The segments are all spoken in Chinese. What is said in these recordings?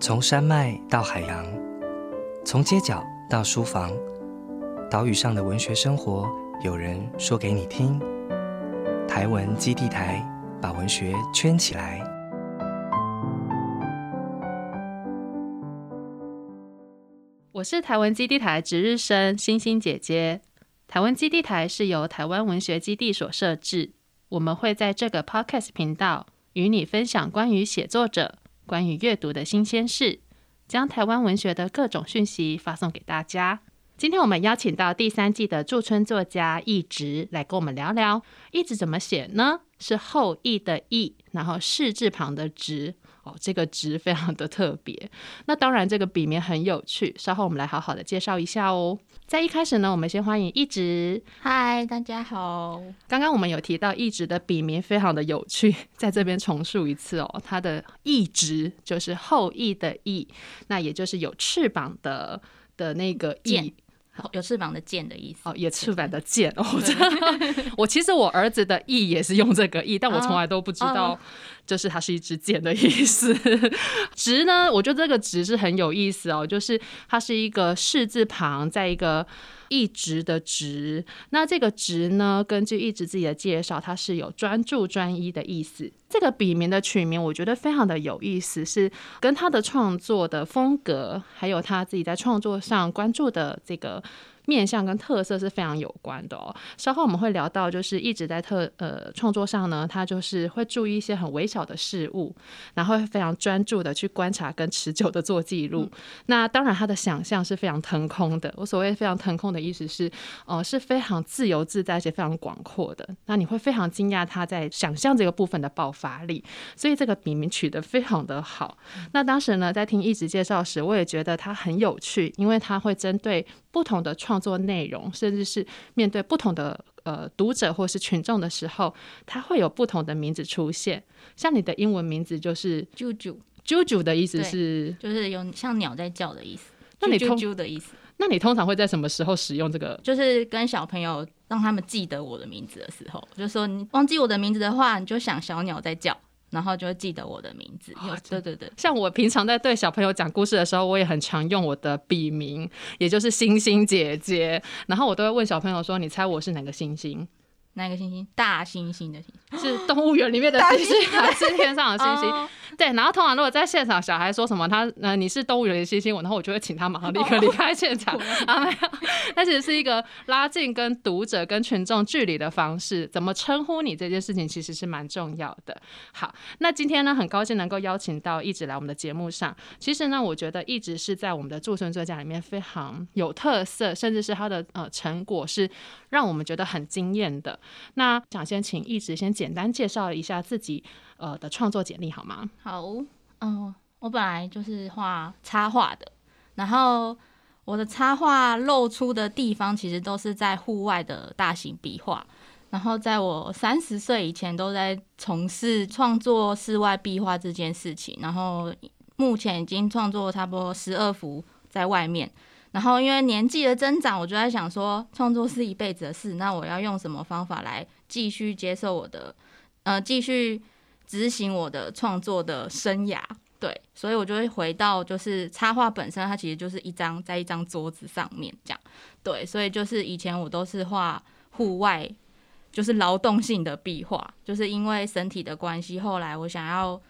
从山脉到海洋，从街角到书房，岛屿上的文学生活，有人说给你听。台文基地台把文学圈起来。我是台文基地台值日生星星姐姐。台湾基地台是由台湾文学基地所设置，我们会在这个 podcast 频道与你分享关于写作者。关于阅读的新鲜事，将台湾文学的各种讯息发送给大家。今天我们邀请到第三季的驻村作家易直来跟我们聊聊，易直怎么写呢？是后羿的羿，然后士字旁的直。哦，这个值非常的特别。那当然，这个笔名很有趣，稍后我们来好好的介绍一下哦。在一开始呢，我们先欢迎一直。嗨，大家好。刚刚我们有提到一直的笔名非常的有趣，在这边重述一次哦。它的一直就是后羿的羿，那也就是有翅膀的的那个羿。有翅膀的剑的意思哦，有翅膀的剑哦。我其实我儿子的翼也是用这个翼，但我从来都不知道，就是它是一支箭的意思。直呢，我觉得这个直是很有意思哦，就是它是一个士字旁，在一个。一直的直，那这个直呢？根据一直自己的介绍，它是有专注专一的意思。这个笔名的取名，我觉得非常的有意思，是跟他的创作的风格，还有他自己在创作上关注的这个。面向跟特色是非常有关的哦。稍后我们会聊到，就是一直在特呃创作上呢，他就是会注意一些很微小的事物，然后会非常专注的去观察跟持久的做记录。那当然，他的想象是非常腾空的。我所谓非常腾空的意思是，呃，是非常自由自在且非常广阔的。那你会非常惊讶他在想象这个部分的爆发力。所以这个笔名取得非常的好。那当时呢，在听一直介绍时，我也觉得他很有趣，因为他会针对不同的创作内容，甚至是面对不同的呃读者或是群众的时候，它会有不同的名字出现。像你的英文名字就是 “juju”，“juju” 的意思是就是有像鸟在叫的意思。那你 “juju” 的意思？那你通常会在什么时候使用这个？就是跟小朋友让他们记得我的名字的时候，就说你忘记我的名字的话，你就想小鸟在叫。然后就会记得我的名字。对对对，像我平常在对小朋友讲故事的时候，我也很常用我的笔名，也就是星星姐姐。然后我都会问小朋友说：“你猜我是哪个星星？”哪个星星？大猩猩的星是动物园里面的星星，还是天上的星星？对。然后通常如果在现场，小孩说什么他呃你是动物园的星星，我然后我就会请他马上立刻离开现场。啊没有，那其实是一个拉近跟读者跟群众距离的方式。怎么称呼你这件事情其实是蛮重要的。好，那今天呢很高兴能够邀请到一直来我们的节目上。其实呢，我觉得一直是在我们的驻村作家里面非常有特色，甚至是他的呃成果是让我们觉得很惊艳的。那想先请一直先简单介绍一下自己呃的创作简历好吗？好，嗯，我本来就是画插画的，然后我的插画露出的地方其实都是在户外的大型壁画，然后在我三十岁以前都在从事创作室外壁画这件事情，然后目前已经创作差不多十二幅在外面。然后因为年纪的增长，我就在想说，创作是一辈子的事，那我要用什么方法来继续接受我的，呃，继续执行我的创作的生涯？对，所以我就会回到，就是插画本身，它其实就是一张在一张桌子上面这样。对，所以就是以前我都是画户外，就是劳动性的壁画，就是因为身体的关系，后来我想要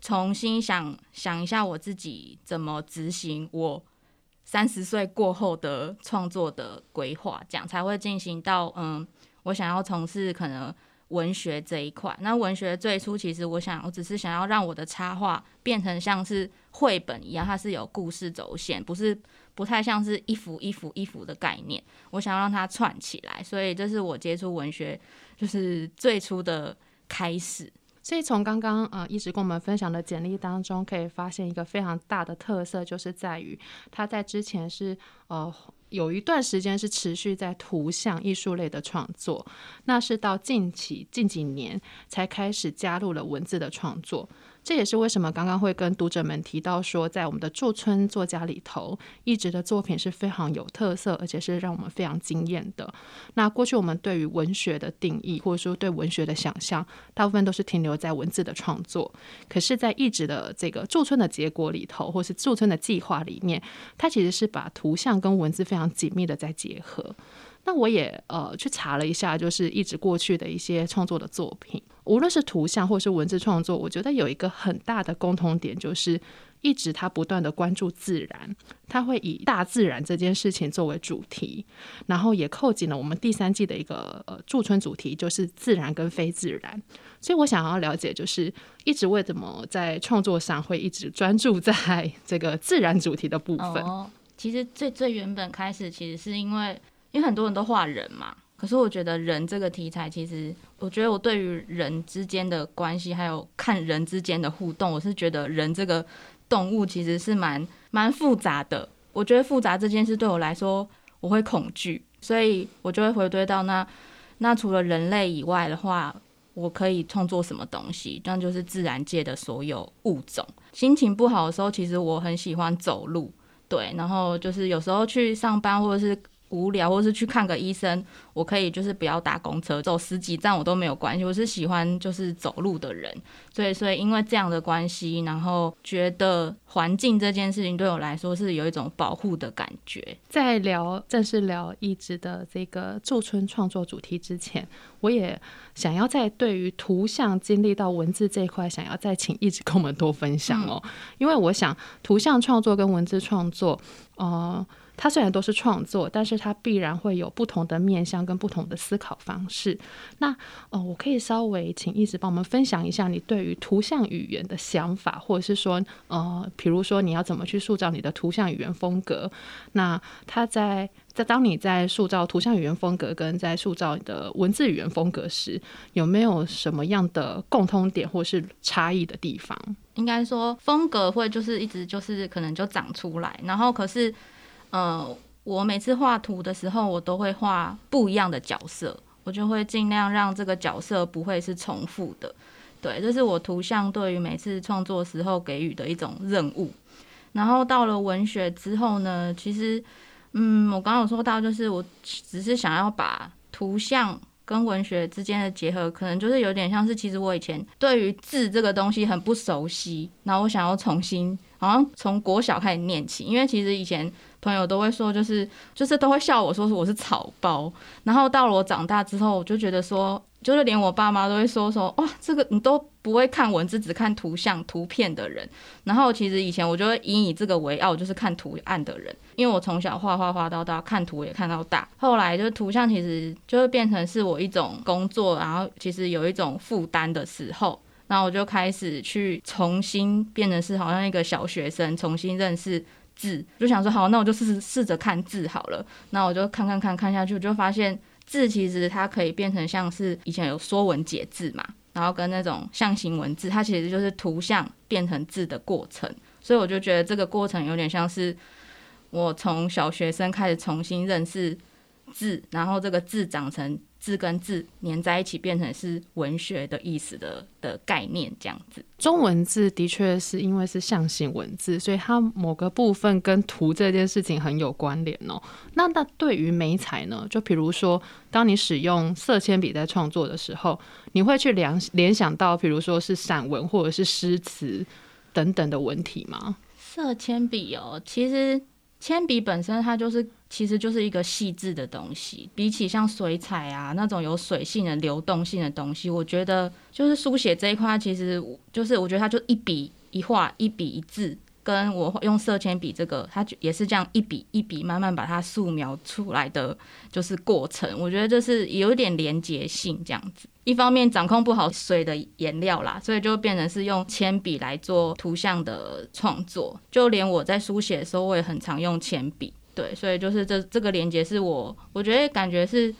重新想想一下我自己怎么执行我。三十岁过后的创作的规划，这样才会进行到嗯，我想要从事可能文学这一块。那文学最初其实我想，我只是想要让我的插画变成像是绘本一样，它是有故事轴线，不是不太像是一幅一幅一幅的概念。我想要让它串起来，所以这是我接触文学就是最初的开始。所以从刚刚呃一直跟我们分享的简历当中，可以发现一个非常大的特色，就是在于他在之前是呃有一段时间是持续在图像艺术类的创作，那是到近期近几年才开始加入了文字的创作。这也是为什么刚刚会跟读者们提到说，在我们的驻村作家里头，一直的作品是非常有特色，而且是让我们非常惊艳的。那过去我们对于文学的定义，或者说对文学的想象，大部分都是停留在文字的创作。可是，在一直的这个驻村的结果里头，或是驻村的计划里面，它其实是把图像跟文字非常紧密的在结合。那我也呃去查了一下，就是一直过去的一些创作的作品，无论是图像或是文字创作，我觉得有一个很大的共同点，就是一直他不断的关注自然，他会以大自然这件事情作为主题，然后也扣紧了我们第三季的一个呃驻村主题，就是自然跟非自然。所以我想要了解，就是一直为什么在创作上会一直专注在这个自然主题的部分？其实最最原本开始，其实是因为。因为很多人都画人嘛，可是我觉得人这个题材，其实我觉得我对于人之间的关系，还有看人之间的互动，我是觉得人这个动物其实是蛮蛮复杂的。我觉得复杂这件事对我来说，我会恐惧，所以我就会回归到那那除了人类以外的话，我可以创作什么东西？那就是自然界的所有物种。心情不好的时候，其实我很喜欢走路，对，然后就是有时候去上班或者是。无聊，或是去看个医生，我可以就是不要搭公车，走十几站我都没有关系。我是喜欢就是走路的人，所以所以因为这样的关系，然后觉得环境这件事情对我来说是有一种保护的感觉。在聊正式聊一直的这个驻村创作主题之前，我也想要在对于图像经历到文字这一块，想要再请一直跟我们多分享哦，因为我想图像创作跟文字创作，呃。它虽然都是创作，但是它必然会有不同的面向跟不同的思考方式。那呃，我可以稍微请一直帮我们分享一下你对于图像语言的想法，或者是说呃，比如说你要怎么去塑造你的图像语言风格？那它在在当你在塑造图像语言风格跟在塑造你的文字语言风格时，有没有什么样的共通点或是差异的地方？应该说风格会就是一直就是可能就长出来，然后可是。呃，我每次画图的时候，我都会画不一样的角色，我就会尽量让这个角色不会是重复的。对，这是我图像对于每次创作时候给予的一种任务。然后到了文学之后呢，其实，嗯，我刚刚有说到，就是我只是想要把图像跟文学之间的结合，可能就是有点像是，其实我以前对于字这个东西很不熟悉，然后我想要重新，好像从国小开始念起，因为其实以前。朋友都会说，就是就是都会笑我说是我是草包。然后到了我长大之后，我就觉得说，就是连我爸妈都会说说，哇，这个你都不会看文字，只看图像图片的人。然后其实以前我就会引以这个为傲，就是看图案的人，因为我从小画画画到大，看图也看到大。后来就是图像其实就会变成是我一种工作，然后其实有一种负担的时候，然后我就开始去重新变成是好像一个小学生，重新认识。字就想说好，那我就试试试着看字好了。那我就看看看看下去，我就发现字其实它可以变成像是以前有说文解字嘛，然后跟那种象形文字，它其实就是图像变成字的过程。所以我就觉得这个过程有点像是我从小学生开始重新认识字，然后这个字长成。字跟字连在一起，变成是文学的意思的的概念，这样子。中文字的确是因为是象形文字，所以它某个部分跟图这件事情很有关联哦。那那对于美彩呢？就比如说，当你使用色铅笔在创作的时候，你会去联联想到，比如说是散文或者是诗词等等的文体吗？色铅笔哦，其实铅笔本身它就是。其实就是一个细致的东西，比起像水彩啊那种有水性的流动性的东西，我觉得就是书写这一块，其实就是我觉得它就一笔一画，一笔一字。跟我用色铅笔这个，它就也是这样一笔一笔慢慢把它素描出来的，就是过程。我觉得这是有一点连结性这样子。一方面掌控不好水的颜料啦，所以就变成是用铅笔来做图像的创作。就连我在书写的时候，我也很常用铅笔。对，所以就是这这个连接是我，我觉得感觉是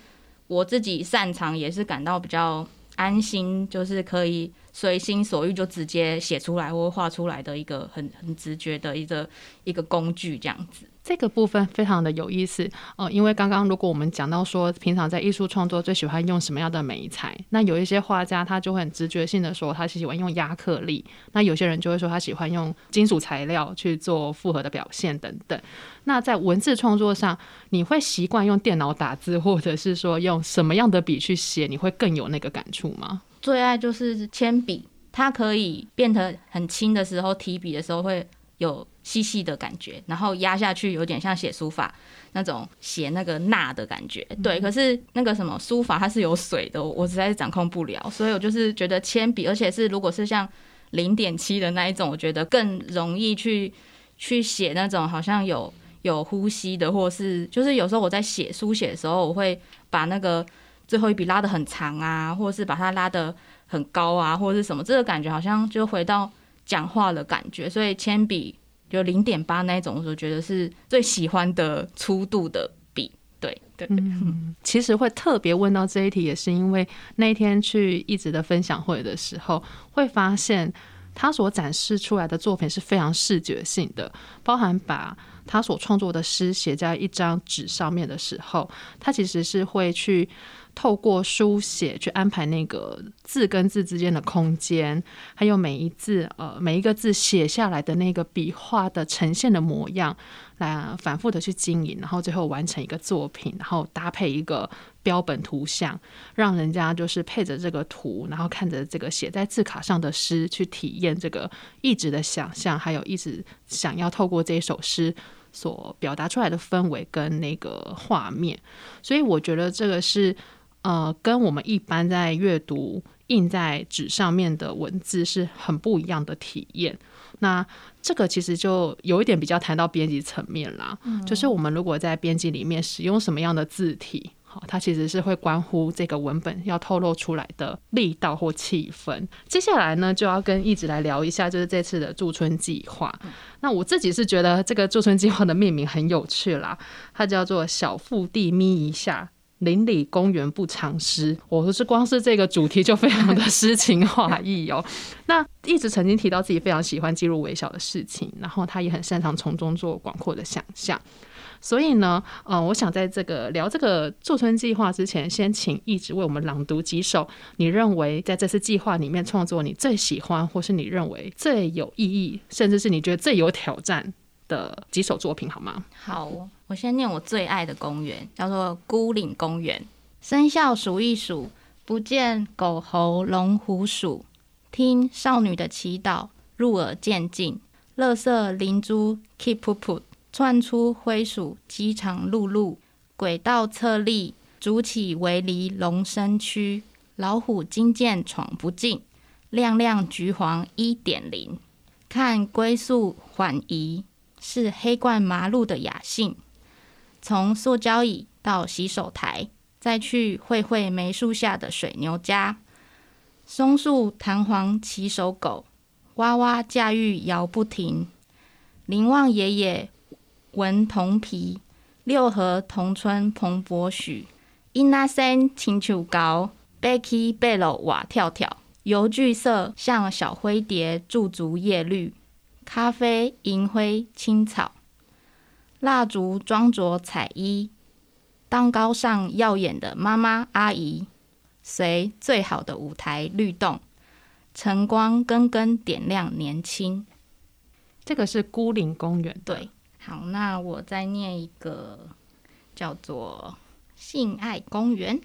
我自己擅长，也是感到比较安心，就是可以随心所欲就直接写出来或画出来的一个很很直觉的一个一个工具这样子。这个部分非常的有意思，呃，因为刚刚如果我们讲到说，平常在艺术创作最喜欢用什么样的美材，那有一些画家他就会很直觉性的说，他是喜欢用亚克力，那有些人就会说他喜欢用金属材料去做复合的表现等等。那在文字创作上，你会习惯用电脑打字，或者是说用什么样的笔去写，你会更有那个感触吗？最爱就是铅笔，它可以变得很轻的时候，提笔的时候会有。细细的感觉，然后压下去有点像写书法那种写那个捺的感觉，对。可是那个什么书法它是有水的，我实在是掌控不了，所以我就是觉得铅笔，而且是如果是像零点七的那一种，我觉得更容易去去写那种好像有有呼吸的，或是就是有时候我在写书写的时候，我会把那个最后一笔拉的很长啊，或者是把它拉的很高啊，或者是什么，这个感觉好像就回到讲话的感觉，所以铅笔。就零点八那种，我觉得是最喜欢的粗度的笔。对对，嗯，其实会特别问到这一题，也是因为那天去一直的分享会的时候，会发现他所展示出来的作品是非常视觉性的，包含把他所创作的诗写在一张纸上面的时候，他其实是会去。透过书写去安排那个字跟字之间的空间，还有每一字呃每一个字写下来的那个笔画的呈现的模样，来反复的去经营，然后最后完成一个作品，然后搭配一个标本图像，让人家就是配着这个图，然后看着这个写在字卡上的诗，去体验这个一直的想象，还有一直想要透过这一首诗。所表达出来的氛围跟那个画面，所以我觉得这个是。呃，跟我们一般在阅读印在纸上面的文字是很不一样的体验。那这个其实就有一点比较谈到编辑层面啦，就是我们如果在编辑里面使用什么样的字体，好，它其实是会关乎这个文本要透露出来的力道或气氛。接下来呢，就要跟一直来聊一下，就是这次的驻村计划。那我自己是觉得这个驻村计划的命名很有趣啦，它叫做“小腹地眯一下”。邻里公园不藏诗，我说是光是这个主题就非常的诗情画意哦。那一直曾经提到自己非常喜欢记录微小的事情，然后他也很擅长从中做广阔的想象。所以呢，嗯，我想在这个聊这个驻村计划之前，先请一直为我们朗读几首你认为在这次计划里面创作你最喜欢，或是你认为最有意义，甚至是你觉得最有挑战。的几首作品好吗？好，我先念我最爱的公园，叫做孤岭公园。生肖数一数，不见狗猴龙虎鼠，听少女的祈祷入耳渐近。乐色灵珠 keep put，窜出灰鼠饥肠辘辘。轨道侧立，筑起围篱龙身躯。老虎金剑闯不进，亮亮橘黄一点零。看龟速缓移。是黑冠麻鹿的雅兴，从塑胶椅到洗手台，再去会会梅树下的水牛家，松树弹簧骑手狗，哇哇驾驭摇不停。林旺爷爷闻铜皮，六合同村蓬勃许，因那声青丘高，Becky 贝楼瓦跳跳，油具色像小灰蝶驻足叶绿。咖啡、银灰、青草，蜡烛装着彩衣，蛋糕上耀眼的妈妈阿姨，随最好的舞台律动，晨光根根点亮年轻。这个是孤岭公园。对，好，那我再念一个，叫做性爱公园。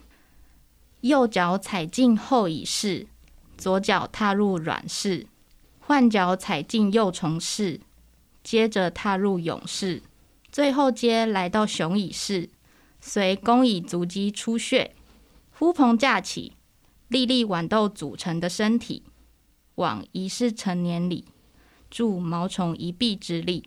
右脚踩进后椅室，左脚踏入软室。换脚踩进幼虫室，接着踏入勇士，最后接来到雄蚁室，随公蚁足迹出穴，呼朋架起，粒粒豌豆组成的身体，往仪式成年里，助毛虫一臂之力，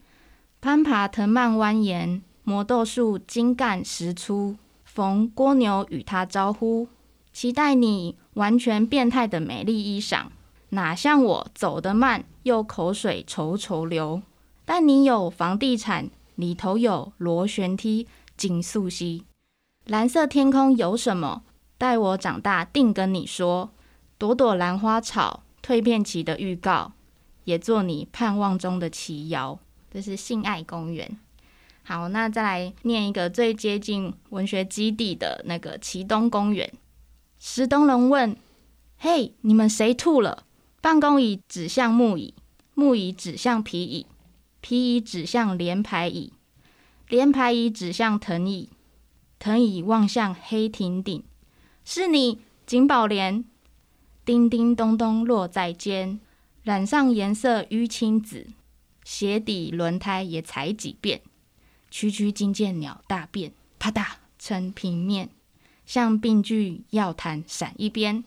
攀爬藤蔓蜿蜒，魔豆树茎干实粗，逢蜗牛与他招呼，期待你完全变态的美丽衣裳。哪像我走得慢，又口水稠稠流。但你有房地产，里头有螺旋梯，紧速吸。蓝色天空有什么？待我长大定跟你说。朵朵兰花草蜕变期的预告，也做你盼望中的奇瑶。这是性爱公园。好，那再来念一个最接近文学基地的那个启东公园。石东龙问：“嘿，你们谁吐了？”办公椅指向木椅，木椅指向皮椅，皮椅指向连排椅，连排椅指向藤椅，藤椅望向黑亭顶。是你，景宝莲。叮叮咚咚落在肩，染上颜色淤青紫，鞋底轮胎也踩几遍。区区金见鸟大便，啪嗒成平面，像病句药坛闪一边。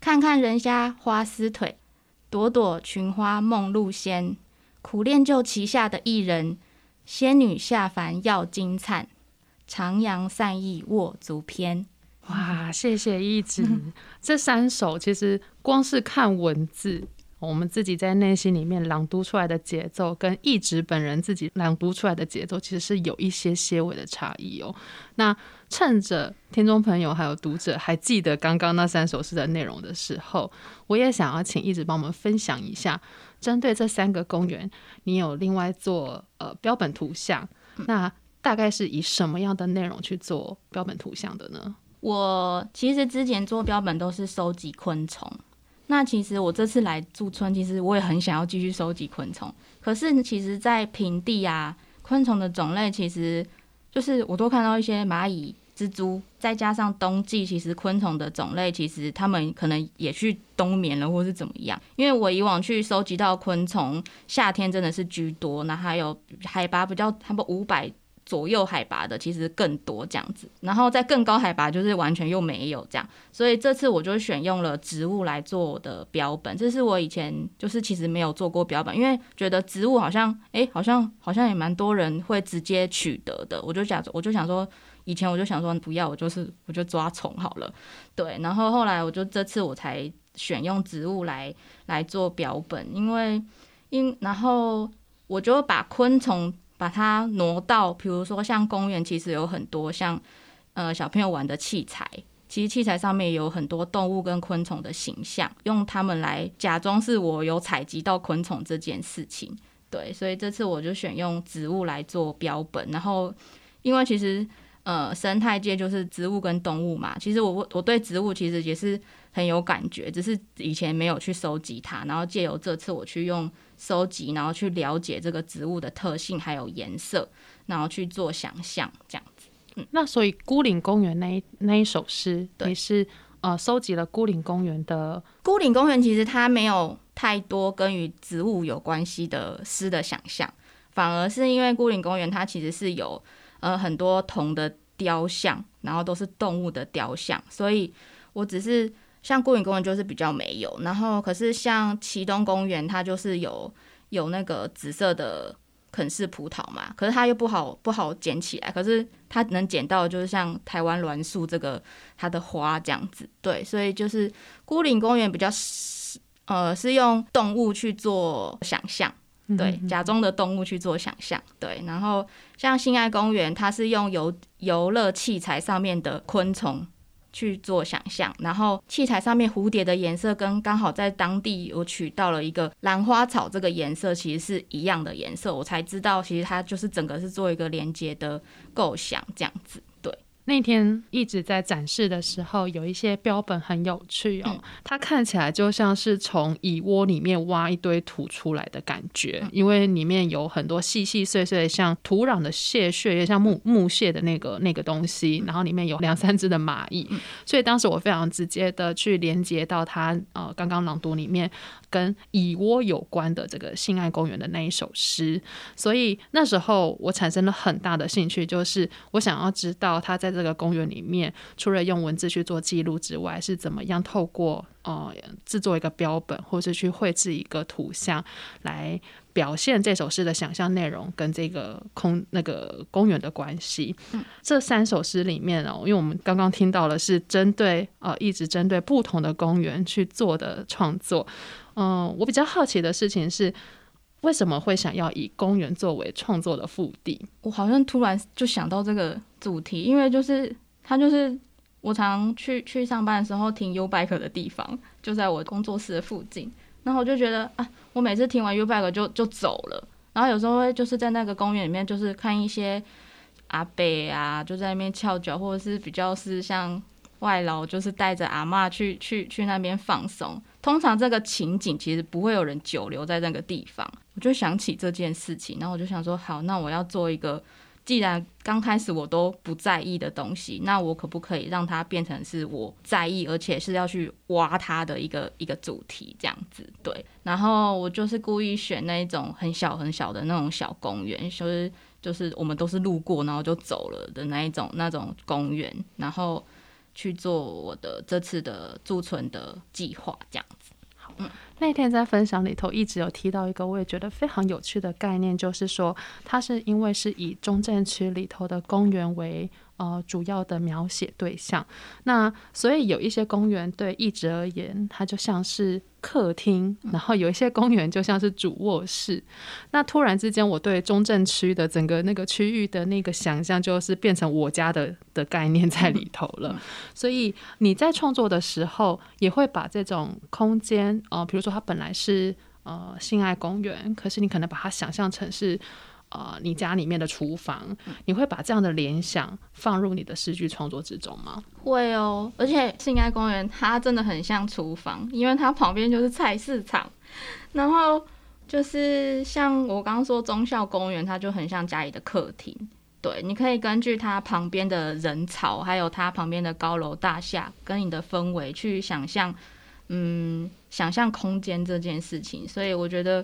看看人家花丝腿，朵朵群花梦露仙。苦练就旗下的艺人，仙女下凡要金灿，徜徉散逸握足篇。哇，谢谢一直这三首其实光是看文字，我们自己在内心里面朗读出来的节奏，跟一直本人自己朗读出来的节奏，其实是有一些些微的差异哦。那趁着听众朋友还有读者还记得刚刚那三首诗的内容的时候，我也想要请一直帮我们分享一下，针对这三个公园，你有另外做呃标本图像，那大概是以什么样的内容去做标本图像的呢？我其实之前做标本都是收集昆虫，那其实我这次来驻村，其实我也很想要继续收集昆虫。可是其实，在平地啊，昆虫的种类其实就是我都看到一些蚂蚁、蜘蛛，再加上冬季，其实昆虫的种类其实它们可能也去冬眠了，或是怎么样。因为我以往去收集到昆虫，夏天真的是居多，那还有海拔比较差不多五百。左右海拔的其实更多这样子，然后在更高海拔就是完全又没有这样，所以这次我就选用了植物来做我的标本。这是我以前就是其实没有做过标本，因为觉得植物好像哎好像好像也蛮多人会直接取得的，我就想我就想说以前我就想说不要我就是我就抓虫好了，对，然后后来我就这次我才选用植物来来做标本，因为因然后我就把昆虫。把它挪到，比如说像公园，其实有很多像呃小朋友玩的器材，其实器材上面有很多动物跟昆虫的形象，用它们来假装是我有采集到昆虫这件事情。对，所以这次我就选用植物来做标本，然后因为其实呃生态界就是植物跟动物嘛，其实我我对植物其实也是很有感觉，只是以前没有去收集它，然后借由这次我去用。收集，然后去了解这个植物的特性还有颜色，然后去做想象，这样子。嗯，那所以孤岭公园那一那一首诗，你是呃收集了孤岭公园的。孤岭公园其实它没有太多跟与植物有关系的诗的想象，反而是因为孤岭公园它其实是有呃很多铜的雕像，然后都是动物的雕像，所以我只是。像孤岭公园就是比较没有，然后可是像启东公园，它就是有有那个紫色的肯氏葡萄嘛，可是它又不好不好捡起来，可是它能捡到就是像台湾栾树这个它的花这样子，对，所以就是孤岭公园比较是呃是用动物去做想象，对，假装的动物去做想象，对，然后像性爱公园，它是用游游乐器材上面的昆虫。去做想象，然后器材上面蝴蝶的颜色跟刚好在当地我取到了一个兰花草这个颜色，其实是一样的颜色，我才知道其实它就是整个是做一个连接的构想这样子。那天一直在展示的时候，有一些标本很有趣哦，它看起来就像是从蚁窝里面挖一堆土出来的感觉，因为里面有很多细细碎碎像土壤的屑屑，也像木木屑的那个那个东西，然后里面有两三只的蚂蚁，所以当时我非常直接的去连接到它呃刚刚朗读里面跟蚁窝有关的这个性爱公园的那一首诗，所以那时候我产生了很大的兴趣，就是我想要知道它在。这个公园里面，除了用文字去做记录之外，是怎么样透过呃制作一个标本，或是去绘制一个图像，来表现这首诗的想象内容跟这个空那个公园的关系？这三首诗里面哦，因为我们刚刚听到了是针对呃一直针对不同的公园去做的创作。嗯，我比较好奇的事情是。为什么会想要以公园作为创作的腹地？我好像突然就想到这个主题，因为就是它就是我常去去上班的时候停 U bike 的地方，就在我工作室的附近。然后我就觉得啊，我每次停完 U bike 就就走了。然后有时候就是在那个公园里面，就是看一些阿伯啊，就在那边翘脚，或者是比较是像外劳，就是带着阿嬷去去去那边放松。通常这个情景其实不会有人久留在那个地方。我就想起这件事情，然后我就想说，好，那我要做一个。既然刚开始我都不在意的东西，那我可不可以让它变成是我在意，而且是要去挖它的一个一个主题这样子？对。然后我就是故意选那一种很小很小的那种小公园，就是就是我们都是路过然后就走了的那一种那种公园，然后去做我的这次的驻村的计划这样子。好，嗯。那天在分享里头一直有提到一个我也觉得非常有趣的概念，就是说它是因为是以中正区里头的公园为。呃，主要的描写对象，那所以有一些公园对译者而言，它就像是客厅，然后有一些公园就像是主卧室。那突然之间，我对中正区的整个那个区域的那个想象，就是变成我家的的概念在里头了。所以你在创作的时候，也会把这种空间，呃，比如说它本来是呃性爱公园，可是你可能把它想象成是。呃，你家里面的厨房，你会把这样的联想放入你的诗句创作之中吗？会哦，而且性爱公园它真的很像厨房，因为它旁边就是菜市场，然后就是像我刚刚说忠孝公园，它就很像家里的客厅。对，你可以根据它旁边的人潮，还有它旁边的高楼大厦，跟你的氛围去想象，嗯，想象空间这件事情。所以我觉得。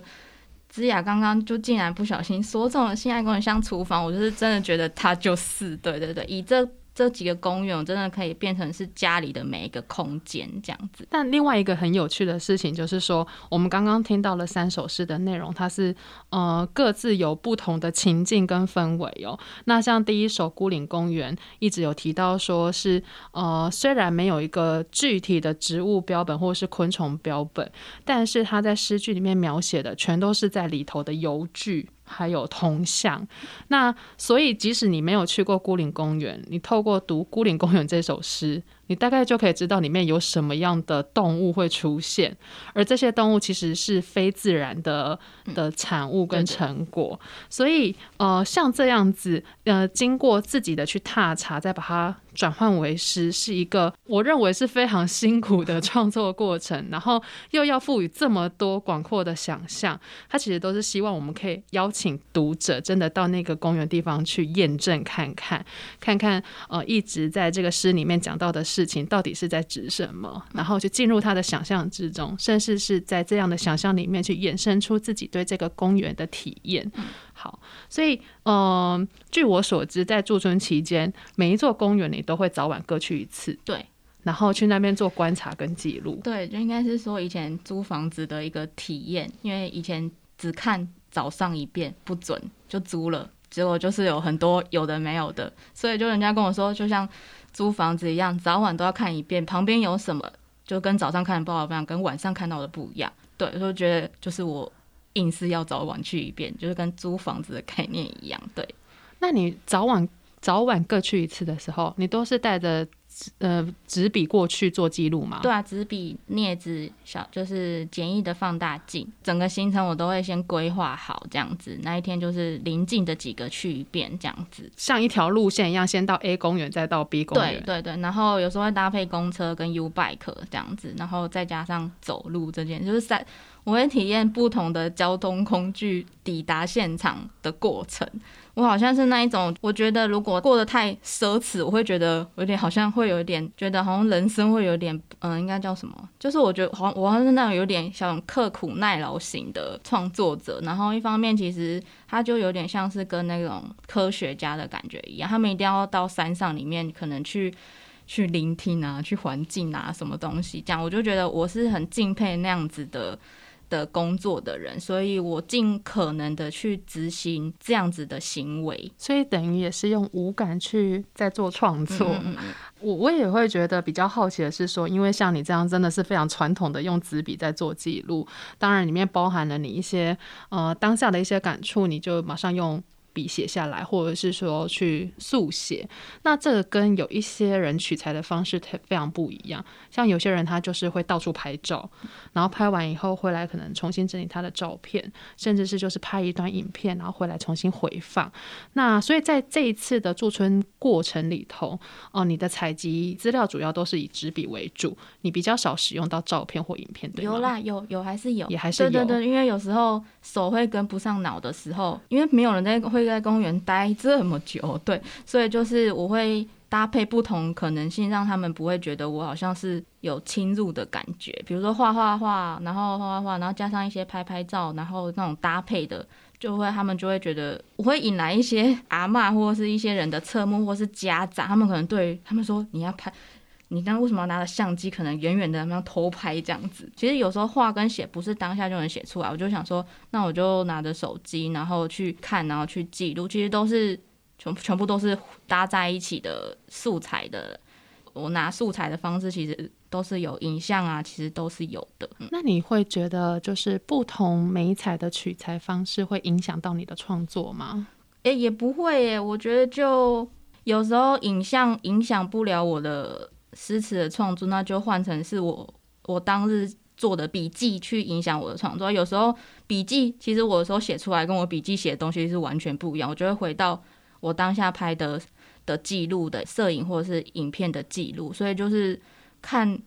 之雅刚刚就竟然不小心说中了性爱功能像厨房，我就是真的觉得他就是，对对对，以这。这几个公园真的可以变成是家里的每一个空间这样子。但另外一个很有趣的事情就是说，我们刚刚听到了三首诗的内容，它是呃各自有不同的情境跟氛围哦。那像第一首《孤岭公园》，一直有提到说是呃虽然没有一个具体的植物标本或是昆虫标本，但是它在诗句里面描写的全都是在里头的游具。还有铜像，那所以即使你没有去过孤岭公园，你透过读《孤岭公园》这首诗。你大概就可以知道里面有什么样的动物会出现，而这些动物其实是非自然的的产物跟成果。所以，呃，像这样子，呃，经过自己的去踏查，再把它转换为诗，是一个我认为是非常辛苦的创作过程。然后又要赋予这么多广阔的想象，它其实都是希望我们可以邀请读者真的到那个公园地方去验证看看，看看呃，一直在这个诗里面讲到的。事情到底是在指什么？然后就进入他的想象之中，甚至是在这样的想象里面去衍生出自己对这个公园的体验。好，所以，嗯，据我所知，在驻村期间，每一座公园你都会早晚各去一次，对，然后去那边做观察跟记录。对，就应该是说以前租房子的一个体验，因为以前只看早上一遍不准就租了，结果就是有很多有的没有的，所以就人家跟我说，就像。租房子一样，早晚都要看一遍，旁边有什么就跟早上看的不一样，跟晚上看到的不一样。对，就觉得就是我硬是要早晚去一遍，就是跟租房子的概念一样。对，那你早晚早晚各去一次的时候，你都是带着。呃，纸笔过去做记录嘛？对啊，纸笔、镊子、小就是简易的放大镜，整个行程我都会先规划好，这样子。那一天就是临近的几个去一遍，这样子，像一条路线一样，先到 A 公园，再到 B 公园。对对对，然后有时候会搭配公车跟 U bike 这样子，然后再加上走路这件，就是三，我会体验不同的交通工具抵达现场的过程。我好像是那一种，我觉得如果过得太奢侈，我会觉得有点好像会有点觉得好像人生会有点，嗯，应该叫什么？就是我觉得好像我好像是那种有点像刻苦耐劳型的创作者。然后一方面其实他就有点像是跟那种科学家的感觉一样，他们一定要到山上里面可能去去聆听啊，去环境啊，什么东西这样，我就觉得我是很敬佩那样子的。的工作的人，所以我尽可能的去执行这样子的行为，所以等于也是用五感去在做创作。我我也会觉得比较好奇的是说，因为像你这样真的是非常传统的用纸笔在做记录，当然里面包含了你一些呃当下的一些感触，你就马上用笔写下来，或者是说去速写。那这个跟有一些人取材的方式非常不一样。像有些人他就是会到处拍照，然后拍完以后回来可能重新整理他的照片，甚至是就是拍一段影片，然后回来重新回放。那所以在这一次的驻村过程里头，哦，你的采集资料主要都是以纸笔为主，你比较少使用到照片或影片，对有啦，有有还是有，也还是有。对对对，因为有时候手会跟不上脑的时候，因为没有人在会在公园待这么久，对，所以就是我会搭配不同可能性，让他们不会觉得我好像是有侵入的感觉。比如说画画画，然后画画画，然后加上一些拍拍照，然后那种搭配的，就会他们就会觉得我会引来一些阿妈或是一些人的侧目，或是家长，他们可能对他们说你要拍。你刚为什么要拿着相机？可能远远的那样偷拍这样子。其实有时候画跟写不是当下就能写出来。我就想说，那我就拿着手机，然后去看，然后去记录。其实都是全全部都是搭在一起的素材的。我拿素材的方式，其实都是有影像啊，其实都是有的。那你会觉得，就是不同美彩的取材方式会影响到你的创作吗？诶，也不会耶。我觉得就有时候影像影响不了我的。诗词的创作，那就换成是我我当日做的笔记去影响我的创作。有时候笔记其实我有时候写出来跟我笔记写的东西是完全不一样，我就会回到我当下拍的的记录的摄影或者是影片的记录，所以就是看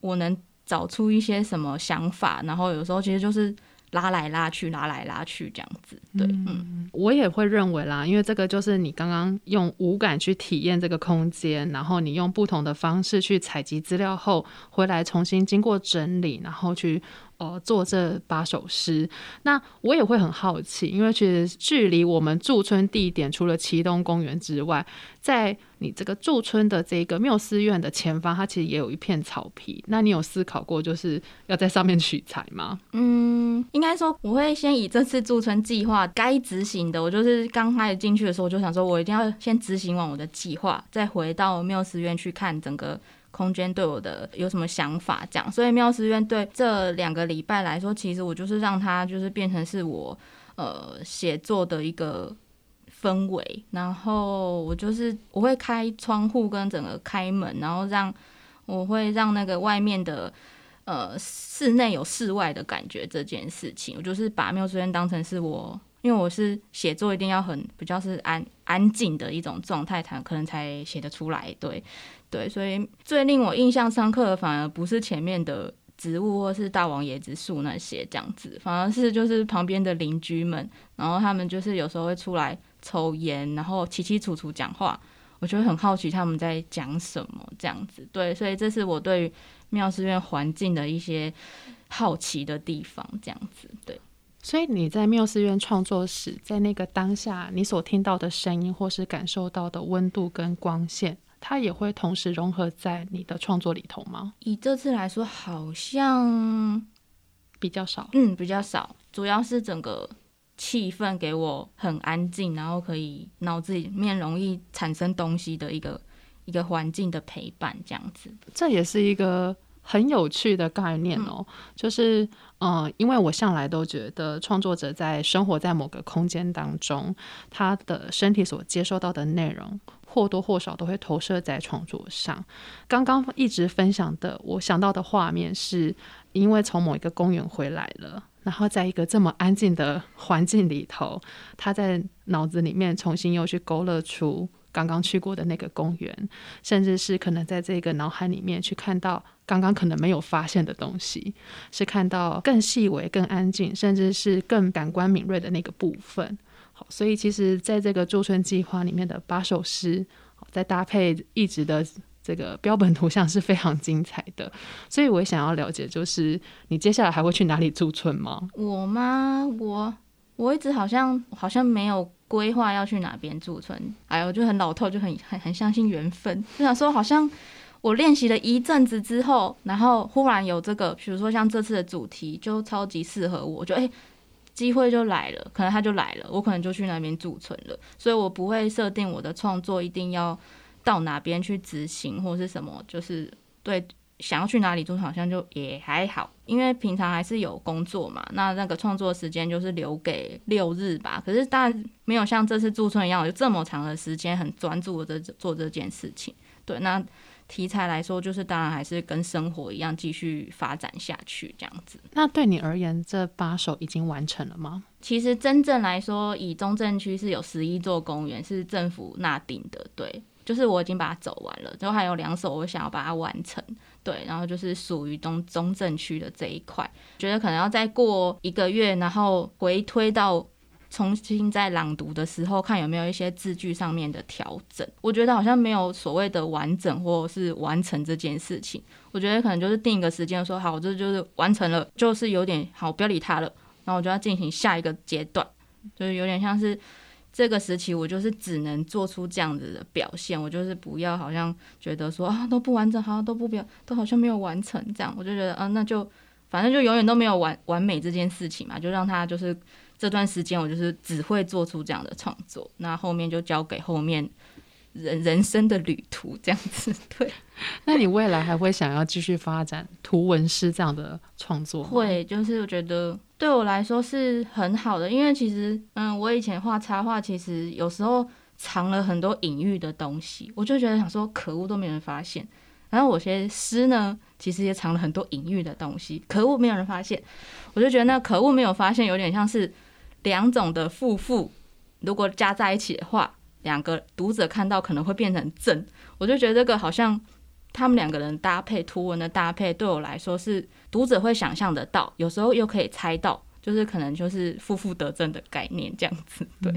我能找出一些什么想法，然后有时候其实就是。拉来拉去，拉来拉去，这样子，对，嗯，我也会认为啦，因为这个就是你刚刚用五感去体验这个空间，然后你用不同的方式去采集资料后，回来重新经过整理，然后去。呃，做这八首诗，那我也会很好奇，因为其实距离我们驻村地点除了旗东公园之外，在你这个驻村的这个缪斯院的前方，它其实也有一片草皮。那你有思考过，就是要在上面取材吗？嗯，应该说我会先以这次驻村计划该执行的，我就是刚开始进去的时候，我就想说我一定要先执行完我的计划，再回到缪斯院去看整个。空间对我的有什么想法？这样，所以妙思院对这两个礼拜来说，其实我就是让它就是变成是我呃写作的一个氛围。然后我就是我会开窗户跟整个开门，然后让我会让那个外面的呃室内有室外的感觉。这件事情，我就是把妙思院当成是我，因为我是写作一定要很比较是安安静的一种状态，才可能才写得出来。对。对，所以最令我印象深刻的，反而不是前面的植物或是大王椰子树那些这样子，反而是就是旁边的邻居们，然后他们就是有时候会出来抽烟，然后凄凄楚楚讲话，我就会很好奇他们在讲什么这样子。对，所以这是我对妙寺院环境的一些好奇的地方，这样子。对，所以你在缪斯院创作时，在那个当下，你所听到的声音或是感受到的温度跟光线。它也会同时融合在你的创作里头吗？以这次来说，好像比较少。嗯，比较少，主要是整个气氛给我很安静，然后可以脑子里面容易产生东西的一个一个环境的陪伴，这样子。这也是一个很有趣的概念哦，就是嗯，因为我向来都觉得创作者在生活在某个空间当中，他的身体所接收到的内容。或多或少都会投射在创作上。刚刚一直分享的，我想到的画面是，因为从某一个公园回来了，然后在一个这么安静的环境里头，他在脑子里面重新又去勾勒出刚刚去过的那个公园，甚至是可能在这个脑海里面去看到刚刚可能没有发现的东西，是看到更细微、更安静，甚至是更感官敏锐的那个部分。好所以，其实在这个驻村计划里面的八首诗，在搭配一直的这个标本图像是非常精彩的。所以，我也想要了解，就是你接下来还会去哪里驻村吗？我吗？我我一直好像好像没有规划要去哪边驻村。哎呦，就很老透，就很很很相信缘分。就想说，好像我练习了一阵子之后，然后忽然有这个，比如说像这次的主题，就超级适合我，就哎。机会就来了，可能他就来了，我可能就去那边驻村了。所以我不会设定我的创作一定要到哪边去执行或是什么，就是对想要去哪里驻村，好像就也还好，因为平常还是有工作嘛。那那个创作时间就是留给六日吧。可是当然没有像这次驻村一样有这么长的时间，很专注的做这件事情。对，那题材来说，就是当然还是跟生活一样继续发展下去这样子。那对你而言，这八首已经完成了吗？其实真正来说，以中正区是有十一座公园是政府纳定的，对。就是我已经把它走完了，然后还有两首我想要把它完成，对，然后就是属于东中正区的这一块，觉得可能要再过一个月，然后回推到重新在朗读的时候，看有没有一些字句上面的调整。我觉得好像没有所谓的完整或是完成这件事情，我觉得可能就是定一个时间说好，这就是完成了，就是有点好，不要理他了，然后我就要进行下一个阶段，就是有点像是。这个时期，我就是只能做出这样子的表现，我就是不要好像觉得说啊都不完整，好像都不表，都好像没有完成这样，我就觉得啊那就反正就永远都没有完完美这件事情嘛，就让他就是这段时间我就是只会做出这样的创作，那后面就交给后面。人人生的旅途这样子，对。那你未来还会想要继续发展图文诗这样的创作？会，就是我觉得对我来说是很好的，因为其实，嗯，我以前画插画，其实有时候藏了很多隐喻的东西，我就觉得想说，可恶，都没人发现。然后我些诗呢，其实也藏了很多隐喻的东西，可恶，没有人发现。我就觉得那可恶没有发现，有点像是两种的负负，如果加在一起的话。两个读者看到可能会变成正，我就觉得这个好像他们两个人搭配图文的搭配，对我来说是读者会想象得到，有时候又可以猜到。就是可能就是负负得正的概念这样子，对。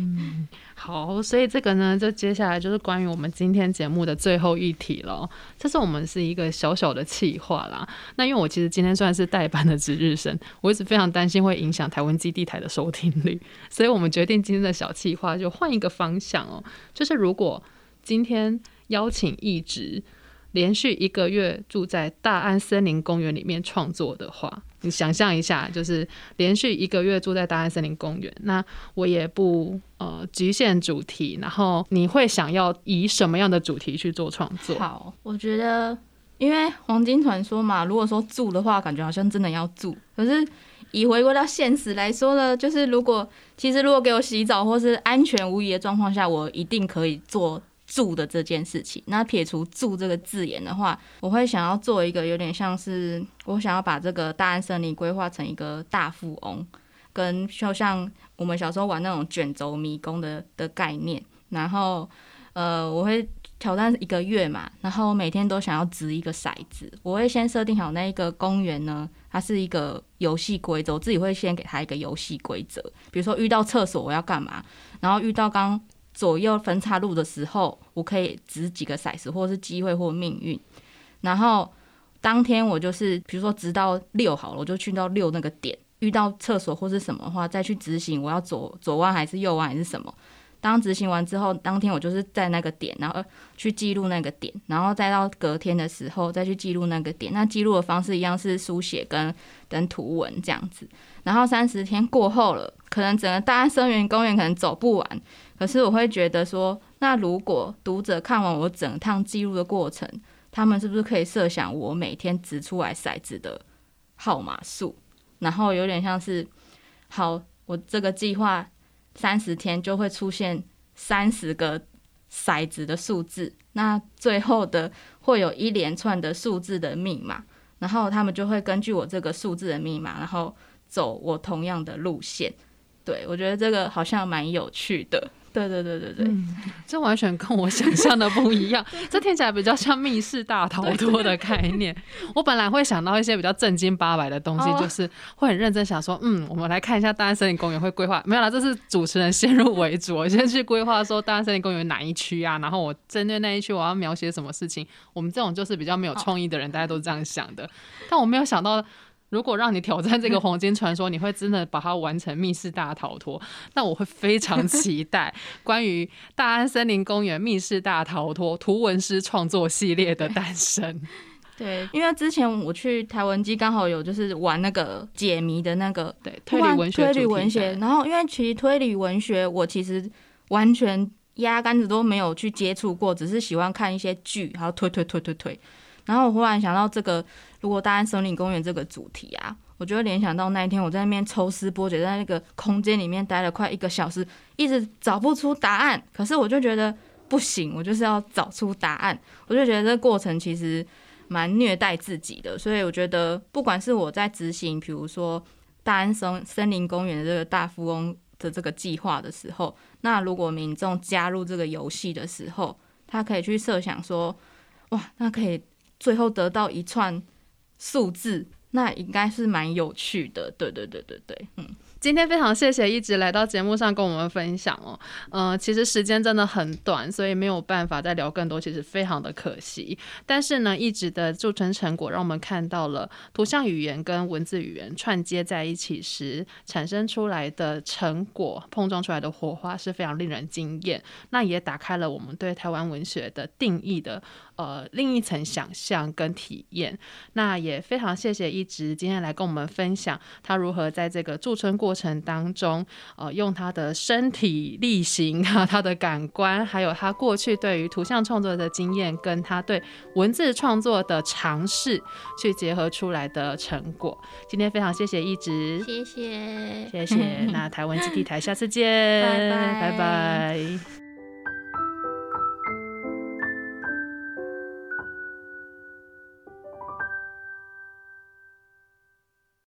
好，所以这个呢，就接下来就是关于我们今天节目的最后一题了。这是我们是一个小小的企划啦。那因为我其实今天算是代班的值日生，我一直非常担心会影响台湾基地台的收听率，所以我们决定今天的小企划就换一个方向哦。就是如果今天邀请一直连续一个月住在大安森林公园里面创作的话。你想象一下，就是连续一个月住在大安森林公园，那我也不呃局限主题，然后你会想要以什么样的主题去做创作？好，我觉得因为黄金传说嘛，如果说住的话，感觉好像真的要住，可是以回归到现实来说呢，就是如果其实如果给我洗澡或是安全无疑的状况下，我一定可以做。住的这件事情，那撇除住这个字眼的话，我会想要做一个有点像是我想要把这个大安森林规划成一个大富翁，跟就像我们小时候玩那种卷轴迷宫的的概念。然后，呃，我会挑战一个月嘛，然后每天都想要掷一个骰子。我会先设定好那一个公园呢，它是一个游戏规则，我自己会先给他一个游戏规则，比如说遇到厕所我要干嘛，然后遇到刚。左右分岔路的时候，我可以掷几个骰子，或者是机会或命运。然后当天我就是，比如说直到六好了，我就去到六那个点，遇到厕所或是什么的话，再去执行我要左左弯还是右弯还是什么。当执行完之后，当天我就是在那个点，然后去记录那个点，然后再到隔天的时候再去记录那个点。那记录的方式一样是书写跟跟图文这样子。然后三十天过后了，可能整个大安森林公园可能走不完。可是我会觉得说，那如果读者看完我整趟记录的过程，他们是不是可以设想我每天指出来骰子的号码数，然后有点像是，好，我这个计划三十天就会出现三十个骰子的数字，那最后的会有一连串的数字的密码，然后他们就会根据我这个数字的密码，然后走我同样的路线。对我觉得这个好像蛮有趣的。对对对对对，这完全跟我想象的不一样。这听起来比较像密室大逃脱的概念。我本来会想到一些比较正经八百的东西，就是会很认真想说，嗯，我们来看一下大安森林公园会规划没有啦，这是主持人先入为主，我先去规划说大安森林公园哪一区啊，然后我针对那一区我要描写什么事情。我们这种就是比较没有创意的人，大家都这样想的。但我没有想到。如果让你挑战这个黄金传说，你会真的把它完成密室大逃脱？那我会非常期待 关于大安森林公园密室大逃脱图文师创作系列的诞生。对，因为之前我去台文机刚好有就是玩那个解谜的那个对推理文学推理文学，然后因为其实推理文学我其实完全压杆子都没有去接触过，只是喜欢看一些剧，然后推推推推推。然后我忽然想到这个，如果大安森林公园这个主题啊，我就会联想到那一天我在那边抽丝剥茧，在那个空间里面待了快一个小时，一直找不出答案。可是我就觉得不行，我就是要找出答案。我就觉得这个过程其实蛮虐待自己的，所以我觉得不管是我在执行，比如说大安森森林公园的这个大富翁的这个计划的时候，那如果民众加入这个游戏的时候，他可以去设想说，哇，那可以最后得到一串数字，那应该是蛮有趣的。对对对对对，嗯。今天非常谢谢一直来到节目上跟我们分享哦，嗯，其实时间真的很短，所以没有办法再聊更多，其实非常的可惜。但是呢，一直的铸成成果让我们看到了图像语言跟文字语言串接在一起时产生出来的成果，碰撞出来的火花是非常令人惊艳。那也打开了我们对台湾文学的定义的。呃，另一层想象跟体验，那也非常谢谢一直今天来跟我们分享他如何在这个驻村过程当中，呃，用他的身体力行啊，他的感官，还有他过去对于图像创作的经验，跟他对文字创作的尝试，去结合出来的成果。今天非常谢谢一直，谢谢，谢谢。那台湾基地台，下次见，拜拜，拜拜。